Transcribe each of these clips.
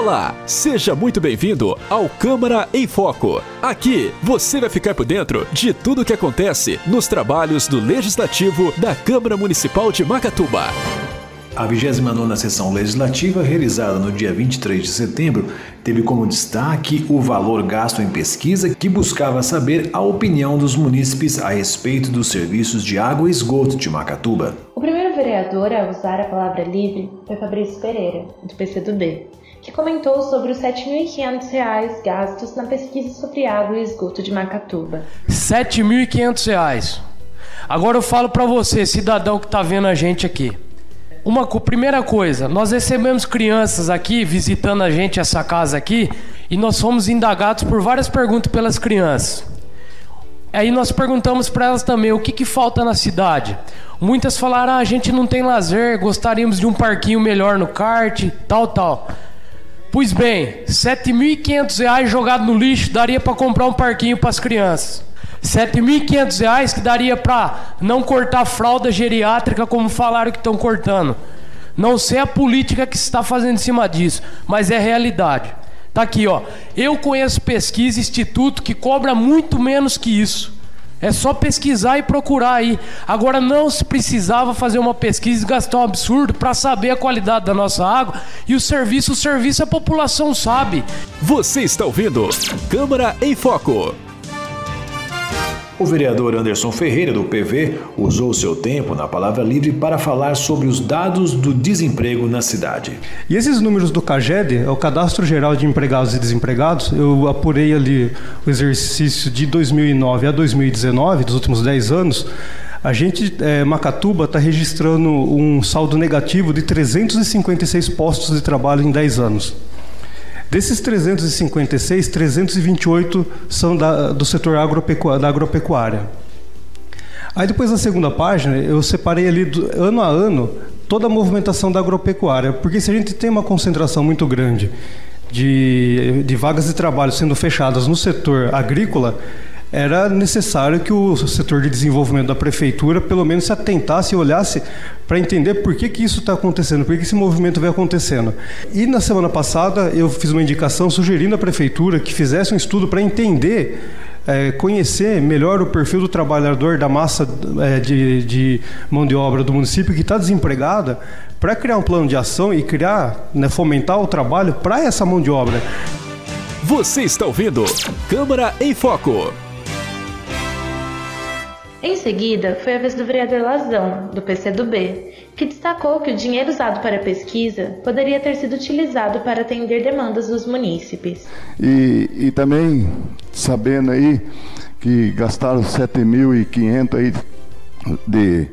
Olá, seja muito bem-vindo ao Câmara em Foco. Aqui você vai ficar por dentro de tudo o que acontece nos trabalhos do Legislativo da Câmara Municipal de Macatuba. A 29ª sessão legislativa, realizada no dia 23 de setembro, teve como destaque o valor gasto em pesquisa que buscava saber a opinião dos munícipes a respeito dos serviços de água e esgoto de Macatuba. O primeiro vereador a usar a palavra livre foi Fabrício Pereira, do PCdoB que comentou sobre os R$ 7.500 gastos na pesquisa sobre água e esgoto de Macatuba. R$ 7.500. Agora eu falo para você, cidadão que está vendo a gente aqui. Uma primeira coisa, nós recebemos crianças aqui visitando a gente essa casa aqui e nós fomos indagados por várias perguntas pelas crianças. Aí nós perguntamos para elas também o que, que falta na cidade. Muitas falaram: ah, a gente não tem lazer, gostaríamos de um parquinho melhor no kart, tal, tal. Pois bem, R$ 7.500 jogado no lixo daria para comprar um parquinho para as crianças. R$ 7.500 que daria para não cortar fralda geriátrica como falaram que estão cortando. Não sei a política que se está fazendo em cima disso, mas é realidade. Tá aqui, ó. Eu conheço pesquisa, instituto que cobra muito menos que isso. É só pesquisar e procurar aí. Agora não se precisava fazer uma pesquisa e gastar um absurdo para saber a qualidade da nossa água e o serviço, o serviço a população sabe. Você está ouvindo Câmara em Foco. O vereador Anderson Ferreira, do PV, usou seu tempo na palavra livre para falar sobre os dados do desemprego na cidade. E esses números do CAGED, é o Cadastro Geral de Empregados e Desempregados, eu apurei ali o exercício de 2009 a 2019, dos últimos 10 anos. A gente, é, Macatuba, está registrando um saldo negativo de 356 postos de trabalho em 10 anos. Desses 356, 328 são da, do setor agropecuário, da agropecuária. Aí depois na segunda página eu separei ali do, ano a ano toda a movimentação da agropecuária, porque se a gente tem uma concentração muito grande de, de vagas de trabalho sendo fechadas no setor agrícola, era necessário que o setor de desenvolvimento da prefeitura pelo menos se atentasse e olhasse para entender por que, que isso está acontecendo, por que, que esse movimento vem acontecendo. E na semana passada eu fiz uma indicação sugerindo à prefeitura que fizesse um estudo para entender é, conhecer melhor o perfil do trabalhador da massa é, de, de, mão de obra do município que está desempregada, para criar um plano de ação e criar, né, fomentar o trabalho para essa mão de obra. Você está ouvindo Câmara em Foco. Em seguida, foi a vez do vereador Lazão, do PCdoB, que destacou que o dinheiro usado para a pesquisa poderia ter sido utilizado para atender demandas dos munícipes. E, e também sabendo aí que gastaram 7.500 aí de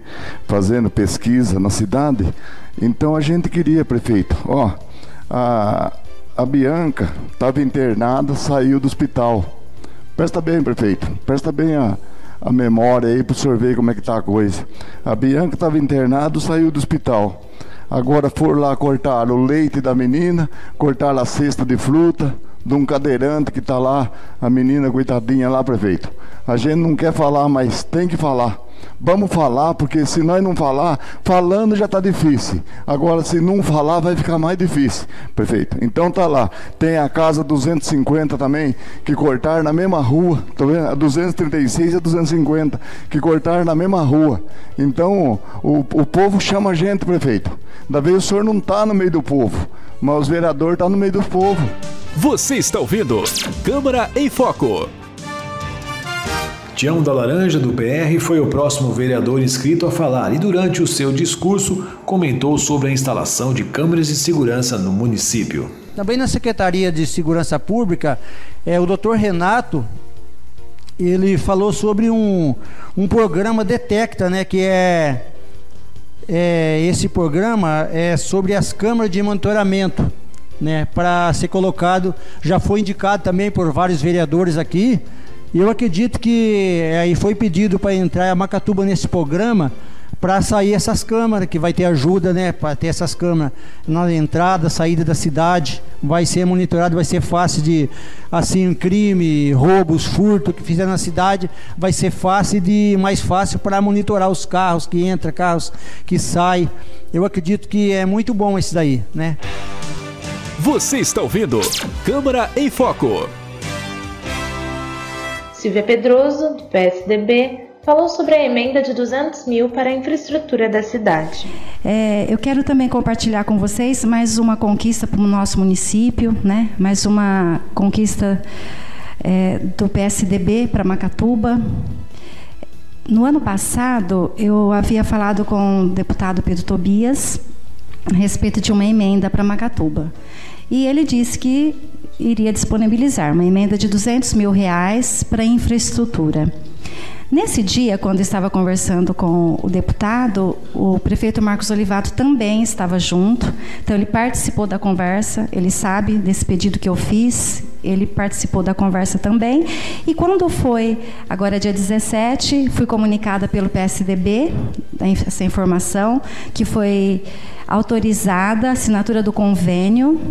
fazendo pesquisa na cidade, então a gente queria, prefeito, ó, a, a Bianca estava internada, saiu do hospital. Presta bem, prefeito, presta bem a a memória aí para o senhor ver como é que tá a coisa. A Bianca estava internada, saiu do hospital. Agora foram lá cortar o leite da menina, cortar a cesta de fruta de um cadeirante que está lá, a menina coitadinha lá, prefeito. A gente não quer falar, mas tem que falar. Vamos falar, porque se nós não falar, falando já está difícil. Agora, se não falar, vai ficar mais difícil. Perfeito. Então tá lá. Tem a casa 250 também, que cortaram na mesma rua. Tô vendo? A 236 e a 250, que cortaram na mesma rua. Então, o, o povo chama a gente, prefeito. Da vez o senhor não está no meio do povo, mas os vereadores estão tá no meio do povo. Você está ouvindo Câmara em Foco. Tião da Laranja, do PR, foi o próximo vereador inscrito a falar e, durante o seu discurso, comentou sobre a instalação de câmeras de segurança no município. Também na Secretaria de Segurança Pública, é, o doutor Renato ele falou sobre um, um programa Detecta, né, que é, é esse programa é sobre as câmeras de monitoramento, né, para ser colocado, já foi indicado também por vários vereadores aqui, e eu acredito que é, aí foi pedido para entrar a Macatuba nesse programa para sair essas câmaras, que vai ter ajuda, né, para ter essas câmaras na entrada, saída da cidade, vai ser monitorado, vai ser fácil de, assim, crime, roubos, furto que fizer na cidade, vai ser fácil de, mais fácil para monitorar os carros que entram, carros que saem. Eu acredito que é muito bom esse daí, né. Você está ouvindo Câmara em Foco. Silvia Pedroso, do PSDB, falou sobre a emenda de 200 mil para a infraestrutura da cidade. É, eu quero também compartilhar com vocês mais uma conquista para o nosso município, né? mais uma conquista é, do PSDB para Macatuba. No ano passado, eu havia falado com o deputado Pedro Tobias a respeito de uma emenda para Macatuba. E ele disse que iria disponibilizar uma emenda de 200 mil reais para infraestrutura. Nesse dia, quando estava conversando com o deputado, o prefeito Marcos Olivato também estava junto. Então, ele participou da conversa, ele sabe desse pedido que eu fiz, ele participou da conversa também. E quando foi, agora dia 17, fui comunicada pelo PSDB, essa informação, que foi autorizada a assinatura do convênio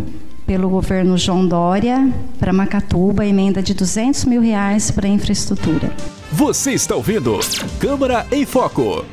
pelo governo João Dória para Macatuba, emenda de 200 mil reais para infraestrutura. Você está ouvindo Câmara em Foco.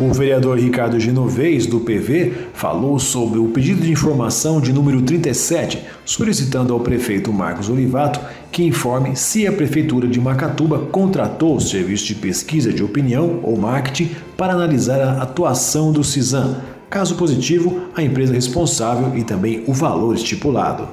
O vereador Ricardo Genovez, do PV, falou sobre o pedido de informação de número 37, solicitando ao prefeito Marcos Olivato que informe se a Prefeitura de Macatuba contratou o serviço de pesquisa de opinião ou marketing para analisar a atuação do CISAM Caso positivo, a empresa responsável e também o valor estipulado.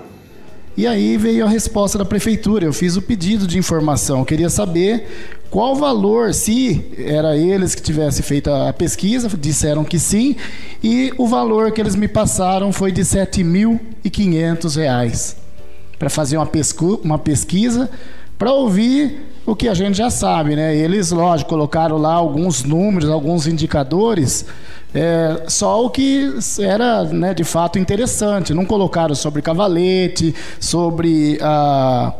E aí veio a resposta da prefeitura. Eu fiz o pedido de informação. Eu queria saber qual valor, se era eles que tivessem feito a pesquisa, disseram que sim, e o valor que eles me passaram foi de R$ 7.500 para fazer uma, pescu uma pesquisa, para ouvir o que a gente já sabe, né? Eles, lógico, colocaram lá alguns números, alguns indicadores, é, só o que era né, de fato interessante. Não colocaram sobre cavalete, sobre a,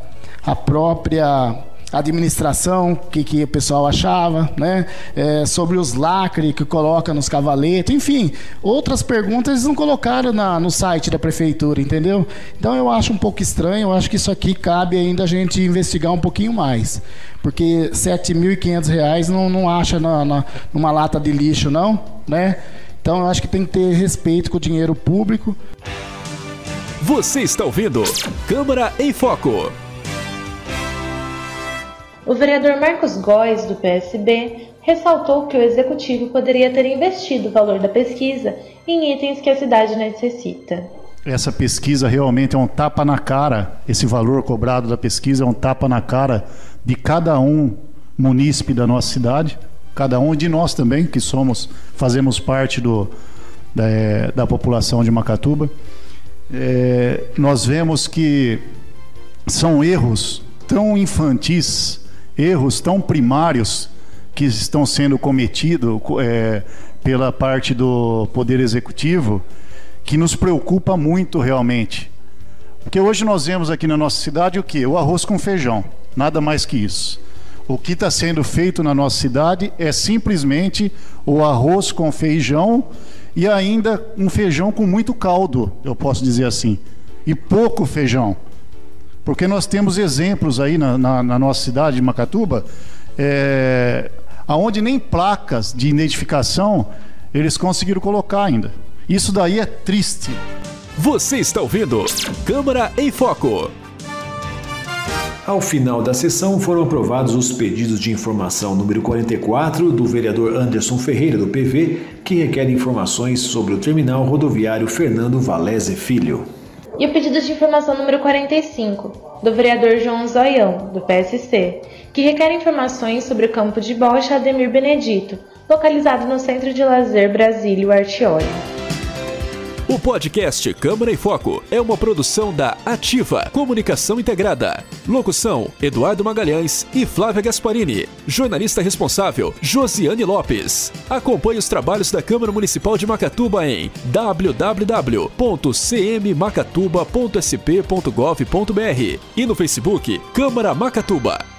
a própria administração, o que, que o pessoal achava, né? É, sobre os lacres que coloca nos cavaletes, enfim, outras perguntas eles não colocaram na, no site da prefeitura, entendeu? Então eu acho um pouco estranho, eu acho que isso aqui cabe ainda a gente investigar um pouquinho mais, porque R$ 7.500 não, não acha na, na, numa lata de lixo, não, né? Então eu acho que tem que ter respeito com o dinheiro público. Você está ouvindo Câmara em Foco. O vereador Marcos Góes, do PSB, ressaltou que o executivo poderia ter investido o valor da pesquisa em itens que a cidade necessita. Essa pesquisa realmente é um tapa na cara, esse valor cobrado da pesquisa é um tapa na cara de cada um munícipe da nossa cidade, cada um de nós também, que somos, fazemos parte do, da, da população de Macatuba. É, nós vemos que são erros tão infantis erros tão primários que estão sendo cometidos é, pela parte do Poder Executivo que nos preocupa muito realmente. Porque hoje nós vemos aqui na nossa cidade o que? O arroz com feijão, nada mais que isso. O que está sendo feito na nossa cidade é simplesmente o arroz com feijão e ainda um feijão com muito caldo, eu posso dizer assim, e pouco feijão. Porque nós temos exemplos aí na, na, na nossa cidade de Macatuba, é, aonde nem placas de identificação eles conseguiram colocar ainda. Isso daí é triste. Você está ouvindo Câmara em Foco. Ao final da sessão foram aprovados os pedidos de informação número 44 do vereador Anderson Ferreira do PV, que requer informações sobre o terminal rodoviário Fernando Valese Filho e o pedido de informação número 45, do vereador João Zoião, do PSC, que requer informações sobre o campo de bocha Ademir Benedito, localizado no Centro de Lazer Brasílio Artioli. O podcast Câmara em Foco é uma produção da Ativa Comunicação Integrada. Locução: Eduardo Magalhães e Flávia Gasparini. Jornalista responsável: Josiane Lopes. Acompanhe os trabalhos da Câmara Municipal de Macatuba em www.cmmacatuba.sp.gov.br e no Facebook Câmara Macatuba.